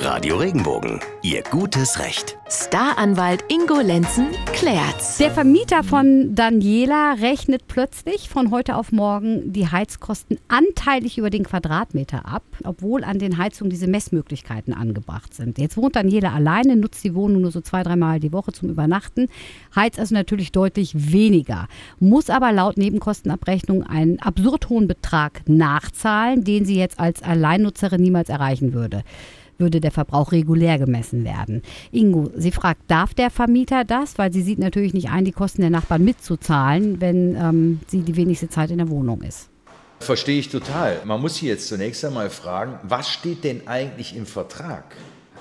Radio Regenbogen, Ihr gutes Recht. Staranwalt Ingo Lenzen klärt's. Der Vermieter von Daniela rechnet plötzlich von heute auf morgen die Heizkosten anteilig über den Quadratmeter ab, obwohl an den Heizungen diese Messmöglichkeiten angebracht sind. Jetzt wohnt Daniela alleine, nutzt die Wohnung nur so zwei, dreimal die Woche zum Übernachten, heizt also natürlich deutlich weniger, muss aber laut Nebenkostenabrechnung einen absurd hohen Betrag nachzahlen, den sie jetzt als Alleinnutzerin niemals erreichen würde würde der Verbrauch regulär gemessen werden. Ingo, sie fragt, darf der Vermieter das? Weil sie sieht natürlich nicht ein, die Kosten der Nachbarn mitzuzahlen, wenn ähm, sie die wenigste Zeit in der Wohnung ist. Verstehe ich total. Man muss hier jetzt zunächst einmal fragen, was steht denn eigentlich im Vertrag?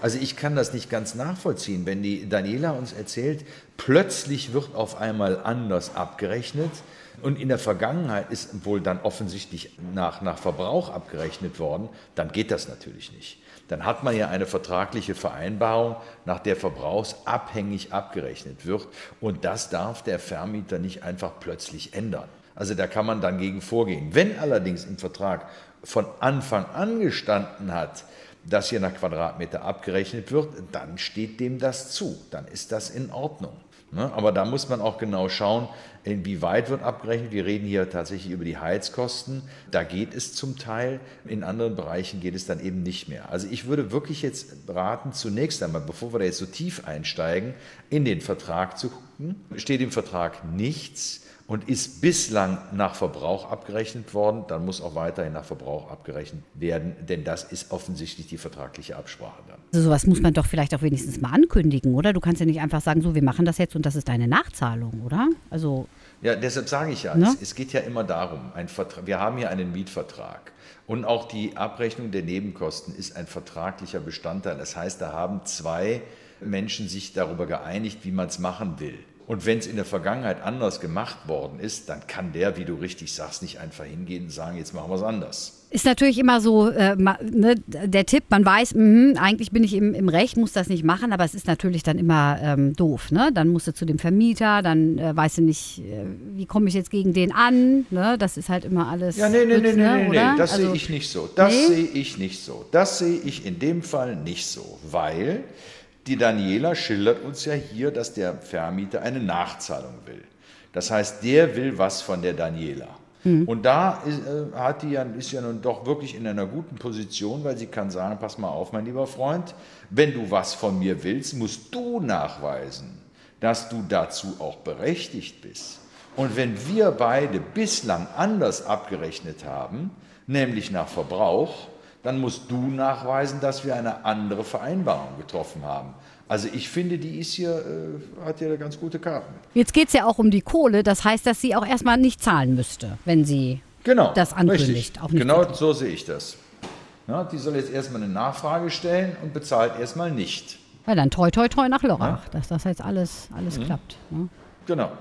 Also ich kann das nicht ganz nachvollziehen, wenn die Daniela uns erzählt, plötzlich wird auf einmal anders abgerechnet und in der Vergangenheit ist wohl dann offensichtlich nach, nach Verbrauch abgerechnet worden, dann geht das natürlich nicht. Dann hat man ja eine vertragliche Vereinbarung, nach der verbrauchsabhängig abgerechnet wird und das darf der Vermieter nicht einfach plötzlich ändern. Also da kann man dann gegen vorgehen. Wenn allerdings im Vertrag von Anfang an gestanden hat, dass hier nach Quadratmeter abgerechnet wird, dann steht dem das zu. Dann ist das in Ordnung. Ne? Aber da muss man auch genau schauen, inwieweit wird abgerechnet. Wir reden hier tatsächlich über die Heizkosten. Da geht es zum Teil. In anderen Bereichen geht es dann eben nicht mehr. Also ich würde wirklich jetzt raten, zunächst einmal, bevor wir da jetzt so tief einsteigen, in den Vertrag zu gucken. Steht im Vertrag nichts und ist bislang nach Verbrauch abgerechnet worden, dann muss auch weiterhin nach Verbrauch abgerechnet werden, denn das ist offensichtlich die vertragliche Absprache dann. Also sowas muss man doch vielleicht auch wenigstens mal ankündigen, oder? Du kannst ja nicht einfach sagen, so, wir machen das jetzt und das ist deine Nachzahlung, oder? Also ja, deshalb sage ich ja, ne? es, es, geht ja immer darum, wir haben hier einen Mietvertrag und auch die Abrechnung der Nebenkosten ist ein vertraglicher Bestandteil. Das heißt, da haben zwei Menschen sich darüber geeinigt, wie man es machen will. Und wenn es in der Vergangenheit anders gemacht worden ist, dann kann der, wie du richtig sagst, nicht einfach hingehen und sagen, jetzt machen wir es anders. Ist natürlich immer so äh, ne, der Tipp, man weiß, mh, eigentlich bin ich im, im, Recht, muss das nicht machen, aber es ist natürlich dann immer ähm, doof. Ne? Dann musst du zu dem Vermieter, dann äh, weißt du nicht, äh, wie komme ich jetzt gegen den an. Ne? Das ist halt immer alles. Ja, nee, nee, nee, nee, nee, nee, das also, sehe ich nicht so. Das nee? sehe ich nicht so. Das sehe ich in dem Fall nicht so, weil die Daniela schildert uns ja hier, dass der Vermieter eine Nachzahlung will. Das heißt, der will was von der Daniela. Mhm. Und da ist, äh, hat die ja, ist ja nun doch wirklich in einer guten Position, weil sie kann sagen, pass mal auf, mein lieber Freund, wenn du was von mir willst, musst du nachweisen, dass du dazu auch berechtigt bist. Und wenn wir beide bislang anders abgerechnet haben, nämlich nach Verbrauch, dann musst du nachweisen, dass wir eine andere Vereinbarung getroffen haben. Also ich finde, die ist hier, äh, hat ja ganz gute Karten. Jetzt geht es ja auch um die Kohle, das heißt, dass sie auch erstmal nicht zahlen müsste, wenn sie genau, das ankündigt. genau so sehe ich das. Ja, die soll jetzt erstmal eine Nachfrage stellen und bezahlt erstmal nicht. Ja, dann toi toi toi nach Lörrach, ja? dass das jetzt alles, alles mhm. klappt. Ne? Genau.